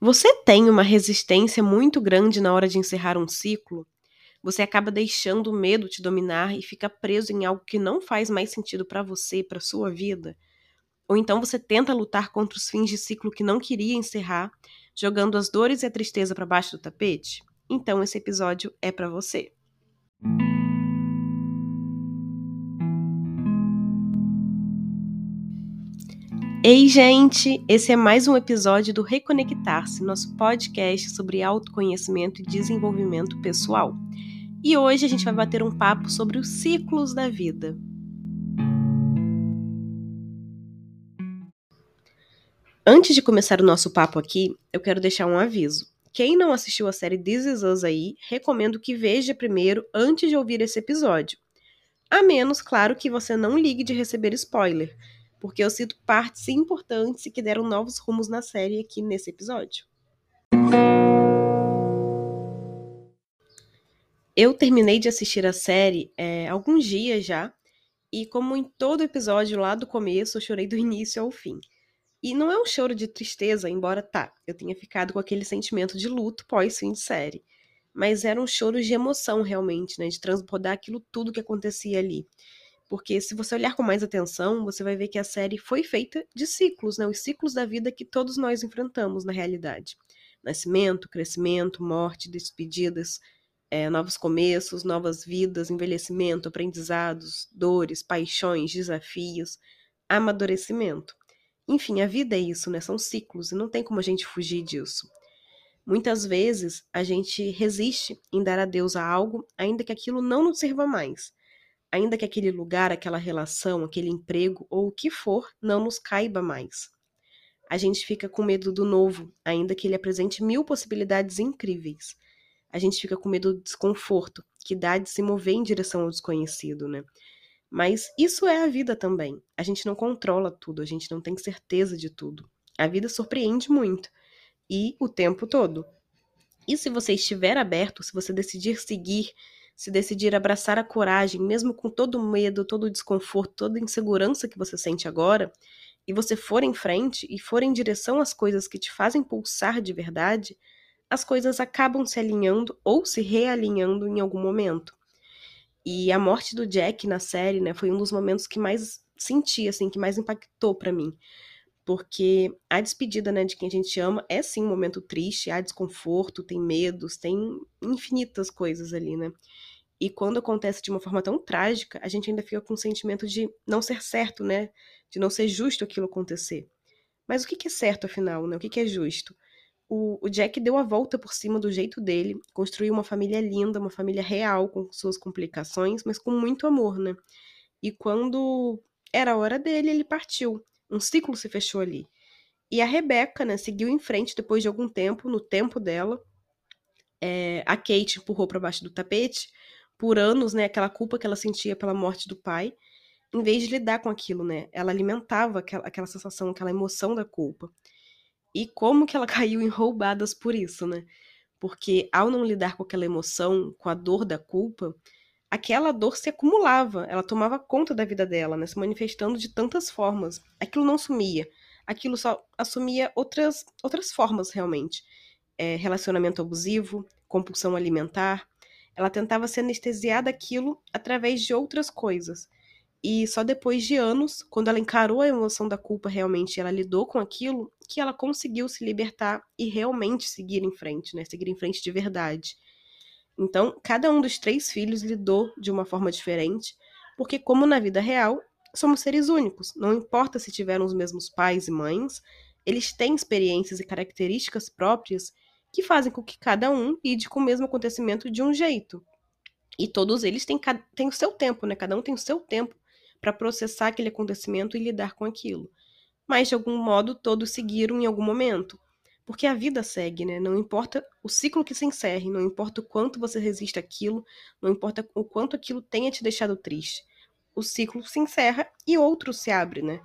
Você tem uma resistência muito grande na hora de encerrar um ciclo? Você acaba deixando o medo te dominar e fica preso em algo que não faz mais sentido para você, para sua vida? Ou então você tenta lutar contra os fins de ciclo que não queria encerrar, jogando as dores e a tristeza para baixo do tapete? Então esse episódio é para você. Ei, gente! Esse é mais um episódio do Reconectar-se, nosso podcast sobre autoconhecimento e desenvolvimento pessoal. E hoje a gente vai bater um papo sobre os ciclos da vida. Antes de começar o nosso papo aqui, eu quero deixar um aviso. Quem não assistiu a série This Is Us aí, recomendo que veja primeiro antes de ouvir esse episódio. A menos, claro, que você não ligue de receber spoiler porque eu cito partes importantes que deram novos rumos na série aqui nesse episódio. Eu terminei de assistir a série é, alguns dias já, e como em todo episódio lá do começo, eu chorei do início ao fim. E não é um choro de tristeza, embora tá, eu tenha ficado com aquele sentimento de luto pós-fim de série. Mas era um choro de emoção, realmente, né? De transbordar aquilo tudo que acontecia ali. Porque se você olhar com mais atenção, você vai ver que a série foi feita de ciclos, né? Os ciclos da vida que todos nós enfrentamos na realidade. Nascimento, crescimento, morte, despedidas, é, novos começos, novas vidas, envelhecimento, aprendizados, dores, paixões, desafios, amadurecimento. Enfim, a vida é isso, né? São ciclos e não tem como a gente fugir disso. Muitas vezes a gente resiste em dar adeus a algo, ainda que aquilo não nos sirva mais ainda que aquele lugar, aquela relação, aquele emprego ou o que for não nos caiba mais. A gente fica com medo do novo, ainda que ele apresente mil possibilidades incríveis. A gente fica com medo do desconforto, que dá de se mover em direção ao desconhecido, né? Mas isso é a vida também. A gente não controla tudo, a gente não tem certeza de tudo. A vida surpreende muito e o tempo todo. E se você estiver aberto, se você decidir seguir se decidir abraçar a coragem, mesmo com todo o medo, todo o desconforto, toda a insegurança que você sente agora, e você for em frente e for em direção às coisas que te fazem pulsar de verdade, as coisas acabam se alinhando ou se realinhando em algum momento. E a morte do Jack na série, né, foi um dos momentos que mais senti, assim, que mais impactou para mim. Porque a despedida, né, de quem a gente ama é sim um momento triste, há desconforto, tem medos, tem infinitas coisas ali, né? E quando acontece de uma forma tão trágica, a gente ainda fica com o sentimento de não ser certo, né? De não ser justo aquilo acontecer. Mas o que é certo, afinal, né? O que é justo? O, o Jack deu a volta por cima do jeito dele, construiu uma família linda, uma família real, com suas complicações, mas com muito amor, né? E quando era a hora dele, ele partiu. Um ciclo se fechou ali. E a Rebecca, né, seguiu em frente depois de algum tempo, no tempo dela. É, a Kate empurrou para baixo do tapete por anos, né, aquela culpa que ela sentia pela morte do pai, em vez de lidar com aquilo, né? Ela alimentava aquela, aquela sensação, aquela emoção da culpa. E como que ela caiu em roubadas por isso, né? Porque ao não lidar com aquela emoção, com a dor da culpa, aquela dor se acumulava, ela tomava conta da vida dela, né? Se manifestando de tantas formas. Aquilo não sumia, aquilo só assumia outras, outras formas realmente. É, relacionamento abusivo, compulsão alimentar, ela tentava se anestesiar daquilo através de outras coisas. E só depois de anos, quando ela encarou a emoção da culpa realmente, ela lidou com aquilo, que ela conseguiu se libertar e realmente seguir em frente, né? Seguir em frente de verdade. Então, cada um dos três filhos lidou de uma forma diferente, porque como na vida real, somos seres únicos. Não importa se tiveram os mesmos pais e mães, eles têm experiências e características próprias que fazem com que cada um lide com o mesmo acontecimento de um jeito. E todos eles têm, têm o seu tempo, né? Cada um tem o seu tempo para processar aquele acontecimento e lidar com aquilo. Mas, de algum modo, todos seguiram em algum momento. Porque a vida segue, né? Não importa o ciclo que se encerre, não importa o quanto você resiste àquilo, não importa o quanto aquilo tenha te deixado triste. O ciclo se encerra e outro se abre, né?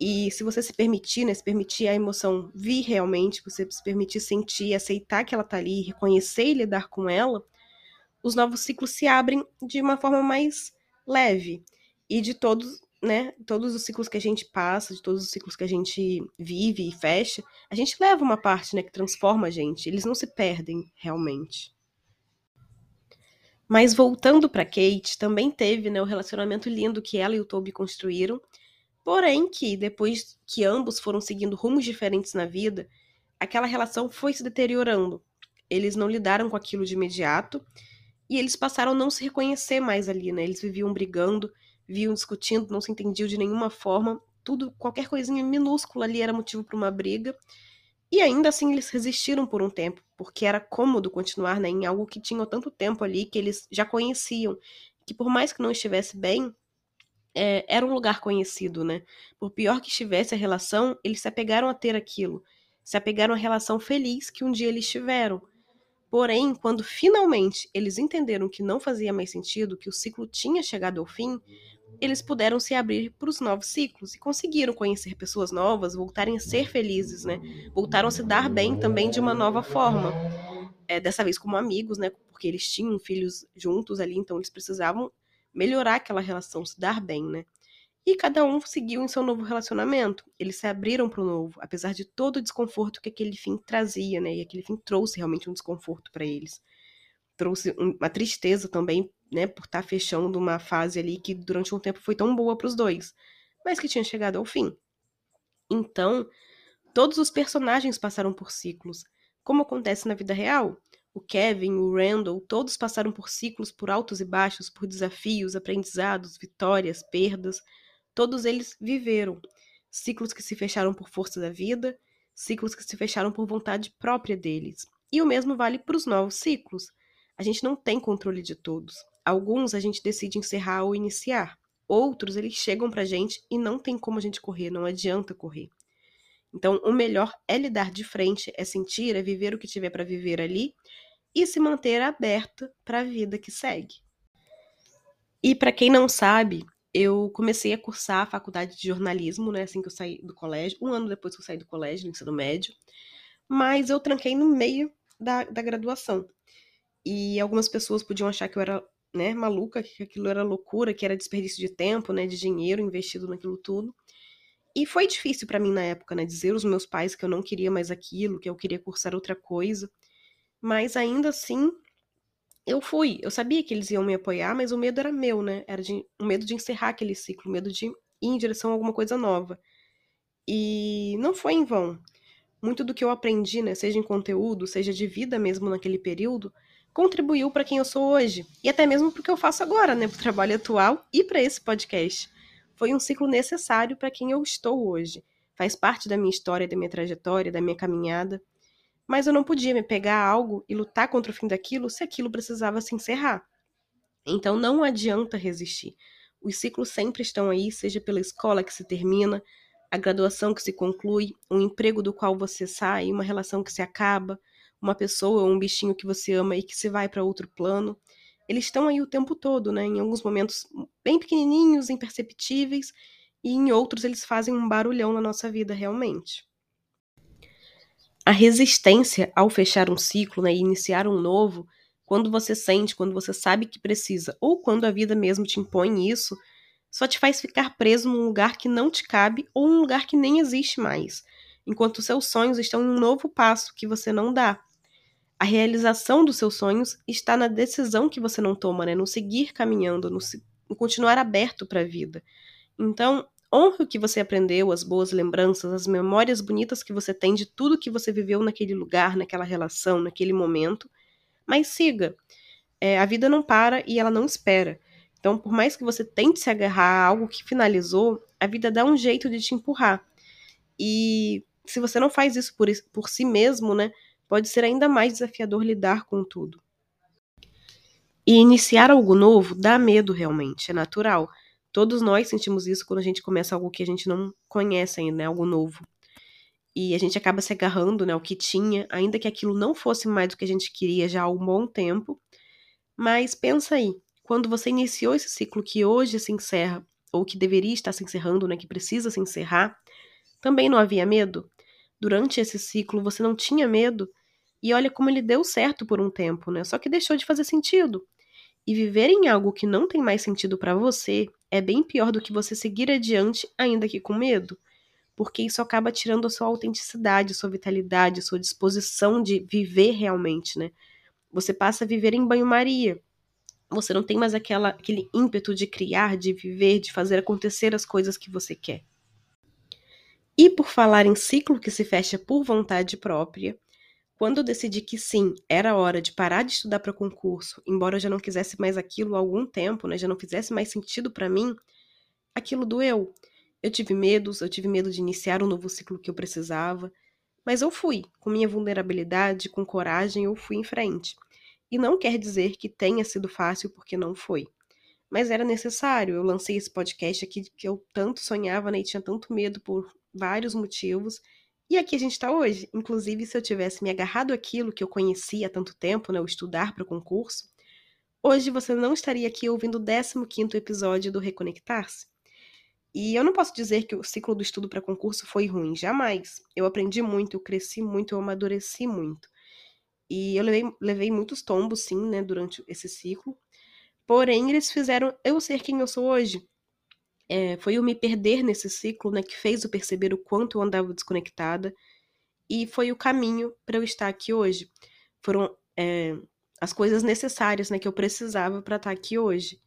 E se você se permitir, né, se permitir a emoção vir realmente, você se permitir sentir, aceitar que ela tá ali, reconhecer e lidar com ela, os novos ciclos se abrem de uma forma mais leve. E de todos, né, todos os ciclos que a gente passa, de todos os ciclos que a gente vive e fecha, a gente leva uma parte, né, que transforma a gente. Eles não se perdem realmente. Mas voltando para Kate, também teve, né, o relacionamento lindo que ela e o Toby construíram, porém que depois que ambos foram seguindo rumos diferentes na vida, aquela relação foi se deteriorando. Eles não lidaram com aquilo de imediato e eles passaram a não se reconhecer mais ali, né? Eles viviam brigando, viviam discutindo, não se entendiam de nenhuma forma. Tudo, qualquer coisinha minúscula ali era motivo para uma briga. E ainda assim eles resistiram por um tempo, porque era cômodo continuar né, em algo que tinha tanto tempo ali, que eles já conheciam, que por mais que não estivesse bem, é, era um lugar conhecido, né? Por pior que estivesse a relação, eles se apegaram a ter aquilo, se apegaram à relação feliz que um dia eles tiveram. Porém, quando finalmente eles entenderam que não fazia mais sentido, que o ciclo tinha chegado ao fim, eles puderam se abrir para os novos ciclos e conseguiram conhecer pessoas novas, voltarem a ser felizes, né? Voltaram a se dar bem também de uma nova forma. É, dessa vez como amigos, né? Porque eles tinham filhos juntos ali, então eles precisavam melhorar aquela relação, se dar bem, né? E cada um seguiu em seu novo relacionamento. Eles se abriram para o novo, apesar de todo o desconforto que aquele fim trazia, né? E aquele fim trouxe realmente um desconforto para eles. Trouxe uma tristeza também, né? Por estar tá fechando uma fase ali que durante um tempo foi tão boa para os dois, mas que tinha chegado ao fim. Então, todos os personagens passaram por ciclos, como acontece na vida real. O Kevin, o Randall, todos passaram por ciclos, por altos e baixos, por desafios, aprendizados, vitórias, perdas Todos eles viveram ciclos que se fecharam por força da vida, ciclos que se fecharam por vontade própria deles. E o mesmo vale para os novos ciclos. A gente não tem controle de todos. Alguns a gente decide encerrar ou iniciar. Outros eles chegam para a gente e não tem como a gente correr, não adianta correr. Então, o melhor é lidar de frente, é sentir, é viver o que tiver para viver ali e se manter aberta para a vida que segue. E para quem não sabe, eu comecei a cursar a faculdade de jornalismo, né, assim que eu saí do colégio, um ano depois que eu saí do colégio, no ensino médio, mas eu tranquei no meio da, da graduação. E algumas pessoas podiam achar que eu era, né, maluca, que aquilo era loucura, que era desperdício de tempo, né, de dinheiro investido naquilo tudo. E foi difícil para mim na época, né, dizer aos meus pais que eu não queria mais aquilo, que eu queria cursar outra coisa. Mas ainda assim, eu fui, eu sabia que eles iam me apoiar, mas o medo era meu, né? Era de, o medo de encerrar aquele ciclo, o medo de ir em direção a alguma coisa nova. E não foi em vão. Muito do que eu aprendi, né, seja em conteúdo, seja de vida mesmo naquele período, contribuiu para quem eu sou hoje. E até mesmo para o que eu faço agora, né, para o trabalho atual e para esse podcast. Foi um ciclo necessário para quem eu estou hoje. Faz parte da minha história, da minha trajetória, da minha caminhada mas eu não podia me pegar a algo e lutar contra o fim daquilo se aquilo precisava se encerrar. Então não adianta resistir. Os ciclos sempre estão aí, seja pela escola que se termina, a graduação que se conclui, um emprego do qual você sai, uma relação que se acaba, uma pessoa ou um bichinho que você ama e que se vai para outro plano. Eles estão aí o tempo todo, né? Em alguns momentos bem pequenininhos, imperceptíveis, e em outros eles fazem um barulhão na nossa vida realmente. A resistência ao fechar um ciclo né, e iniciar um novo, quando você sente, quando você sabe que precisa, ou quando a vida mesmo te impõe isso, só te faz ficar preso num lugar que não te cabe ou um lugar que nem existe mais, enquanto seus sonhos estão em um novo passo que você não dá. A realização dos seus sonhos está na decisão que você não toma, né? no seguir caminhando, no, no continuar aberto para a vida. Então, Honre o que você aprendeu, as boas lembranças, as memórias bonitas que você tem de tudo que você viveu naquele lugar, naquela relação, naquele momento. Mas siga. É, a vida não para e ela não espera. Então, por mais que você tente se agarrar a algo que finalizou, a vida dá um jeito de te empurrar. E se você não faz isso por, por si mesmo, né, pode ser ainda mais desafiador lidar com tudo. E iniciar algo novo dá medo realmente, é natural. Todos nós sentimos isso quando a gente começa algo que a gente não conhece ainda, né? Algo novo. E a gente acaba se agarrando, né? Ao que tinha, ainda que aquilo não fosse mais do que a gente queria já há um bom tempo. Mas pensa aí, quando você iniciou esse ciclo que hoje se encerra, ou que deveria estar se encerrando, né? Que precisa se encerrar, também não havia medo? Durante esse ciclo você não tinha medo? E olha como ele deu certo por um tempo, né? Só que deixou de fazer sentido. E viver em algo que não tem mais sentido para você é bem pior do que você seguir adiante, ainda que com medo. Porque isso acaba tirando a sua autenticidade, sua vitalidade, sua disposição de viver realmente, né? Você passa a viver em banho-maria. Você não tem mais aquela, aquele ímpeto de criar, de viver, de fazer acontecer as coisas que você quer. E por falar em ciclo que se fecha por vontade própria, quando eu decidi que sim, era hora de parar de estudar para concurso, embora eu já não quisesse mais aquilo há algum tempo, né, já não fizesse mais sentido para mim, aquilo doeu. Eu tive medos, eu tive medo de iniciar um novo ciclo que eu precisava, mas eu fui, com minha vulnerabilidade, com coragem, eu fui em frente. E não quer dizer que tenha sido fácil, porque não foi. Mas era necessário. Eu lancei esse podcast aqui que eu tanto sonhava né, e tinha tanto medo por vários motivos. E aqui a gente está hoje. Inclusive, se eu tivesse me agarrado àquilo que eu conhecia há tanto tempo, né, o estudar para o concurso, hoje você não estaria aqui ouvindo o 15 episódio do Reconectar-se. E eu não posso dizer que o ciclo do estudo para concurso foi ruim, jamais. Eu aprendi muito, eu cresci muito, eu amadureci muito. E eu levei, levei muitos tombos, sim, né, durante esse ciclo. Porém, eles fizeram eu ser quem eu sou hoje. É, foi eu me perder nesse ciclo, né, que fez eu perceber o quanto eu andava desconectada, e foi o caminho para eu estar aqui hoje. Foram é, as coisas necessárias, né, que eu precisava para estar aqui hoje.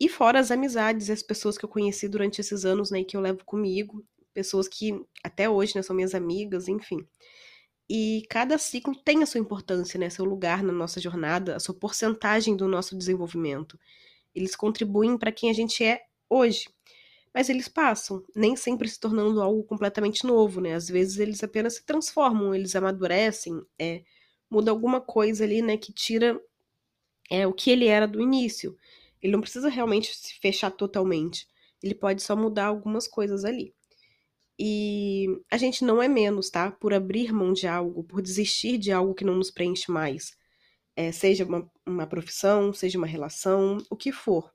E fora as amizades, as pessoas que eu conheci durante esses anos, né, que eu levo comigo, pessoas que até hoje, né, são minhas amigas, enfim. E cada ciclo tem a sua importância, né, seu lugar na nossa jornada, a sua porcentagem do nosso desenvolvimento. Eles contribuem para quem a gente é hoje mas eles passam, nem sempre se tornando algo completamente novo, né? Às vezes eles apenas se transformam, eles amadurecem, é, muda alguma coisa ali, né, que tira é, o que ele era do início. Ele não precisa realmente se fechar totalmente, ele pode só mudar algumas coisas ali. E a gente não é menos, tá? Por abrir mão de algo, por desistir de algo que não nos preenche mais. É, seja uma, uma profissão, seja uma relação, o que for.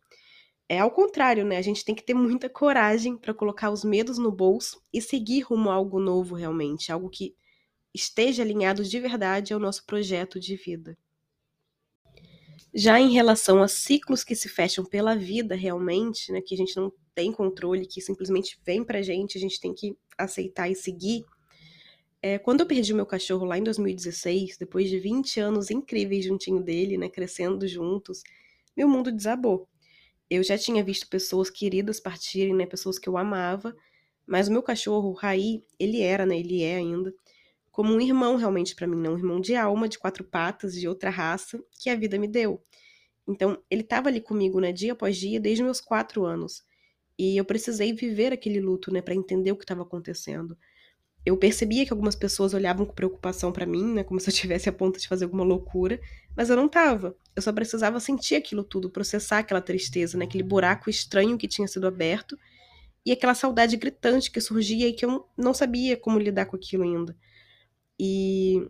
É ao contrário, né? A gente tem que ter muita coragem para colocar os medos no bolso e seguir rumo a algo novo realmente, algo que esteja alinhado de verdade ao nosso projeto de vida. Já em relação a ciclos que se fecham pela vida realmente, né, que a gente não tem controle, que simplesmente vem pra gente, a gente tem que aceitar e seguir. É, quando eu perdi meu cachorro lá em 2016, depois de 20 anos incríveis juntinho dele, né, crescendo juntos, meu mundo desabou eu já tinha visto pessoas queridas partirem, né, pessoas que eu amava, mas o meu cachorro, o Raí, ele era, né, ele é ainda, como um irmão realmente para mim, não um irmão de alma, de quatro patas, de outra raça, que a vida me deu. Então, ele estava ali comigo, né, dia após dia, desde meus quatro anos. E eu precisei viver aquele luto, né, para entender o que estava acontecendo eu percebia que algumas pessoas olhavam com preocupação para mim, né, como se eu tivesse a ponto de fazer alguma loucura, mas eu não tava. Eu só precisava sentir aquilo tudo, processar aquela tristeza, né, aquele buraco estranho que tinha sido aberto e aquela saudade gritante que surgia e que eu não sabia como lidar com aquilo ainda. E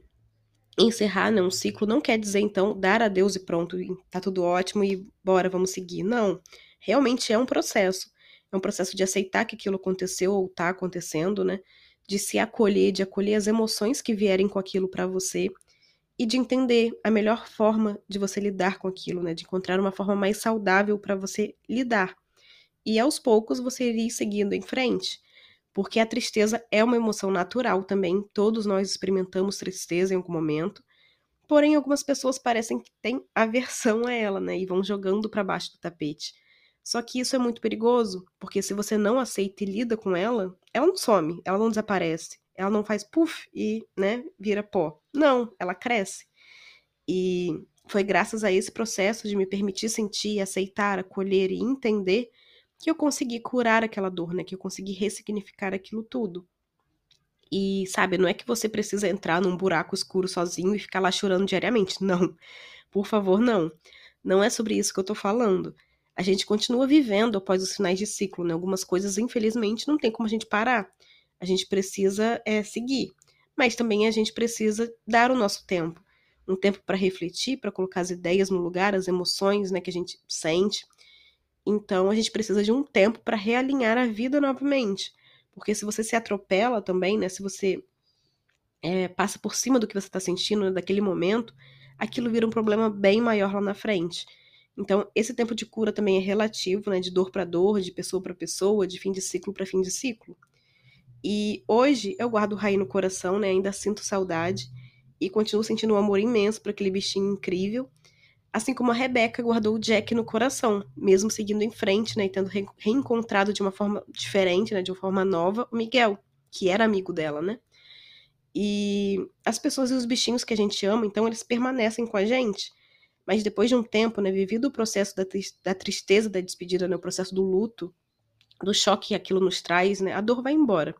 encerrar, né, um ciclo não quer dizer então dar adeus e pronto, tá tudo ótimo e bora, vamos seguir. Não. Realmente é um processo. É um processo de aceitar que aquilo aconteceu ou tá acontecendo, né? De se acolher, de acolher as emoções que vierem com aquilo para você e de entender a melhor forma de você lidar com aquilo, né? De encontrar uma forma mais saudável para você lidar. E aos poucos você ir seguindo em frente, porque a tristeza é uma emoção natural também, todos nós experimentamos tristeza em algum momento. Porém, algumas pessoas parecem que têm aversão a ela, né? E vão jogando para baixo do tapete. Só que isso é muito perigoso, porque se você não aceita e lida com ela, ela não some, ela não desaparece, ela não faz puff e, né, vira pó. Não, ela cresce. E foi graças a esse processo de me permitir sentir, aceitar, acolher e entender que eu consegui curar aquela dor, né? Que eu consegui ressignificar aquilo tudo. E, sabe, não é que você precisa entrar num buraco escuro sozinho e ficar lá chorando diariamente. Não. Por favor, não. Não é sobre isso que eu tô falando a gente continua vivendo após os finais de ciclo, né? Algumas coisas, infelizmente, não tem como a gente parar. A gente precisa é, seguir. Mas também a gente precisa dar o nosso tempo. Um tempo para refletir, para colocar as ideias no lugar, as emoções né, que a gente sente. Então a gente precisa de um tempo para realinhar a vida novamente. Porque se você se atropela também, né? Se você é, passa por cima do que você está sentindo né, daquele momento, aquilo vira um problema bem maior lá na frente. Então, esse tempo de cura também é relativo, né, de dor para dor, de pessoa para pessoa, de fim de ciclo para fim de ciclo. E hoje eu guardo o Raí no coração, né, ainda sinto saudade e continuo sentindo um amor imenso por aquele bichinho incrível, assim como a Rebeca guardou o Jack no coração, mesmo seguindo em frente, né, e tendo re reencontrado de uma forma diferente, né, de uma forma nova, o Miguel, que era amigo dela, né? E as pessoas e os bichinhos que a gente ama, então eles permanecem com a gente. Mas depois de um tempo, né, vivido o processo da, da tristeza da despedida, né, o processo do luto, do choque que aquilo nos traz, né, a dor vai embora.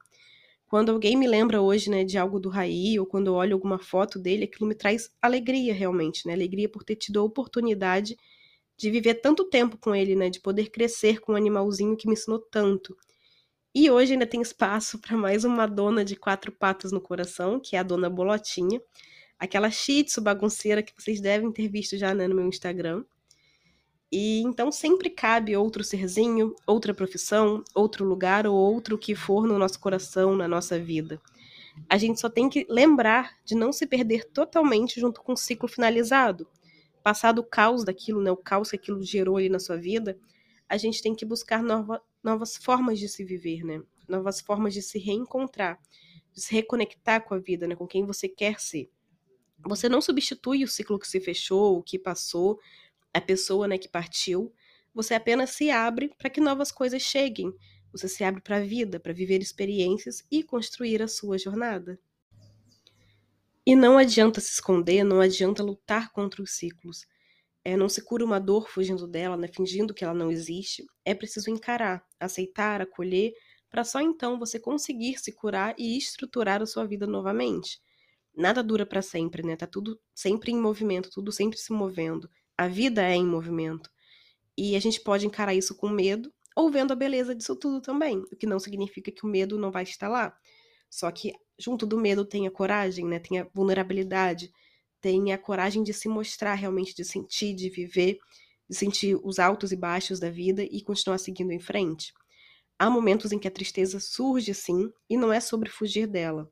Quando alguém me lembra hoje, né, de algo do Raí, ou quando eu olho alguma foto dele, aquilo me traz alegria realmente, né, alegria por ter tido a oportunidade de viver tanto tempo com ele, né, de poder crescer com um animalzinho que me ensinou tanto. E hoje ainda tem espaço para mais uma dona de quatro patas no coração, que é a dona Bolotinha, aquela shih tzu bagunceira que vocês devem ter visto já né, no meu Instagram. E então sempre cabe outro serzinho, outra profissão, outro lugar ou outro que for no nosso coração, na nossa vida. A gente só tem que lembrar de não se perder totalmente junto com o ciclo finalizado. Passado o caos daquilo, né, o caos que aquilo gerou ali na sua vida, a gente tem que buscar nova, novas formas de se viver, né? Novas formas de se reencontrar, de se reconectar com a vida, né, com quem você quer ser. Você não substitui o ciclo que se fechou, o que passou, a pessoa né, que partiu. Você apenas se abre para que novas coisas cheguem. Você se abre para a vida, para viver experiências e construir a sua jornada. E não adianta se esconder, não adianta lutar contra os ciclos. É, não se cura uma dor fugindo dela, né, fingindo que ela não existe. É preciso encarar, aceitar, acolher, para só então você conseguir se curar e estruturar a sua vida novamente nada dura para sempre, né? Tá tudo sempre em movimento, tudo sempre se movendo. A vida é em movimento. E a gente pode encarar isso com medo ou vendo a beleza disso tudo também, o que não significa que o medo não vai estar lá. Só que junto do medo tem a coragem, né? Tem a vulnerabilidade, tem a coragem de se mostrar realmente, de sentir, de viver, de sentir os altos e baixos da vida e continuar seguindo em frente. Há momentos em que a tristeza surge sim, e não é sobre fugir dela,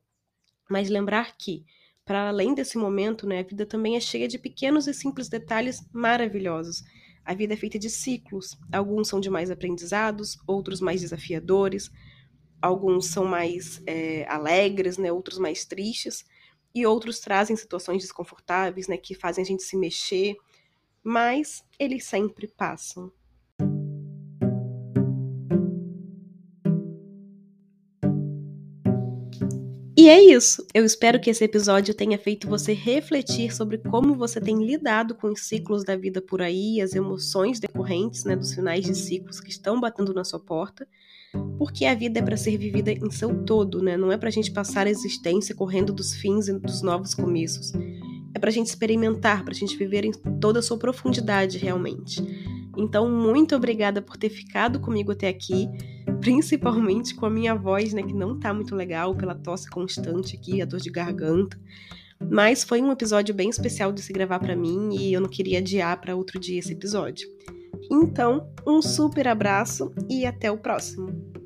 mas lembrar que para além desse momento, né, a vida também é cheia de pequenos e simples detalhes maravilhosos. A vida é feita de ciclos. Alguns são de mais aprendizados, outros mais desafiadores, alguns são mais é, alegres, né, outros mais tristes, e outros trazem situações desconfortáveis, né, que fazem a gente se mexer, mas eles sempre passam. E é isso. Eu espero que esse episódio tenha feito você refletir sobre como você tem lidado com os ciclos da vida por aí, as emoções decorrentes né, dos finais de ciclos que estão batendo na sua porta. Porque a vida é para ser vivida em seu todo, né? Não é para a gente passar a existência correndo dos fins e dos novos começos. É para a gente experimentar, para a gente viver em toda a sua profundidade realmente. Então, muito obrigada por ter ficado comigo até aqui principalmente com a minha voz, né, que não tá muito legal pela tosse constante aqui, a dor de garganta. Mas foi um episódio bem especial de se gravar para mim e eu não queria adiar para outro dia esse episódio. Então, um super abraço e até o próximo.